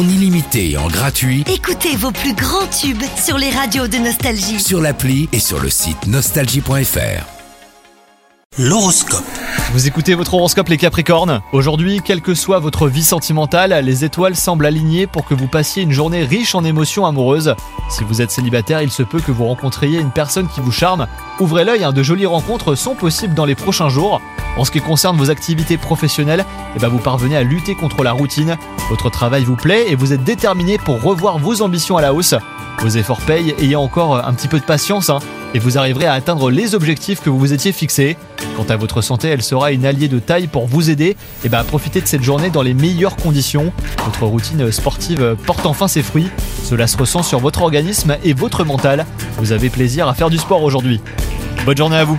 en illimité et en gratuit Écoutez vos plus grands tubes sur les radios de Nostalgie. sur l'appli et sur le site nostalgie.fr. L'horoscope. Vous écoutez votre horoscope les Capricornes Aujourd'hui, quelle que soit votre vie sentimentale, les étoiles semblent alignées pour que vous passiez une journée riche en émotions amoureuses. Si vous êtes célibataire, il se peut que vous rencontriez une personne qui vous charme. Ouvrez l'œil, hein, de jolies rencontres sont possibles dans les prochains jours. En ce qui concerne vos activités professionnelles, eh ben vous parvenez à lutter contre la routine. Votre travail vous plaît et vous êtes déterminé pour revoir vos ambitions à la hausse. Vos efforts payent, ayez encore un petit peu de patience hein, et vous arriverez à atteindre les objectifs que vous vous étiez fixés. Quant à votre santé, elle sera une alliée de taille pour vous aider et ben, à profiter de cette journée dans les meilleures conditions. Votre routine sportive porte enfin ses fruits. Cela se ressent sur votre organisme et votre mental. Vous avez plaisir à faire du sport aujourd'hui. Bonne journée à vous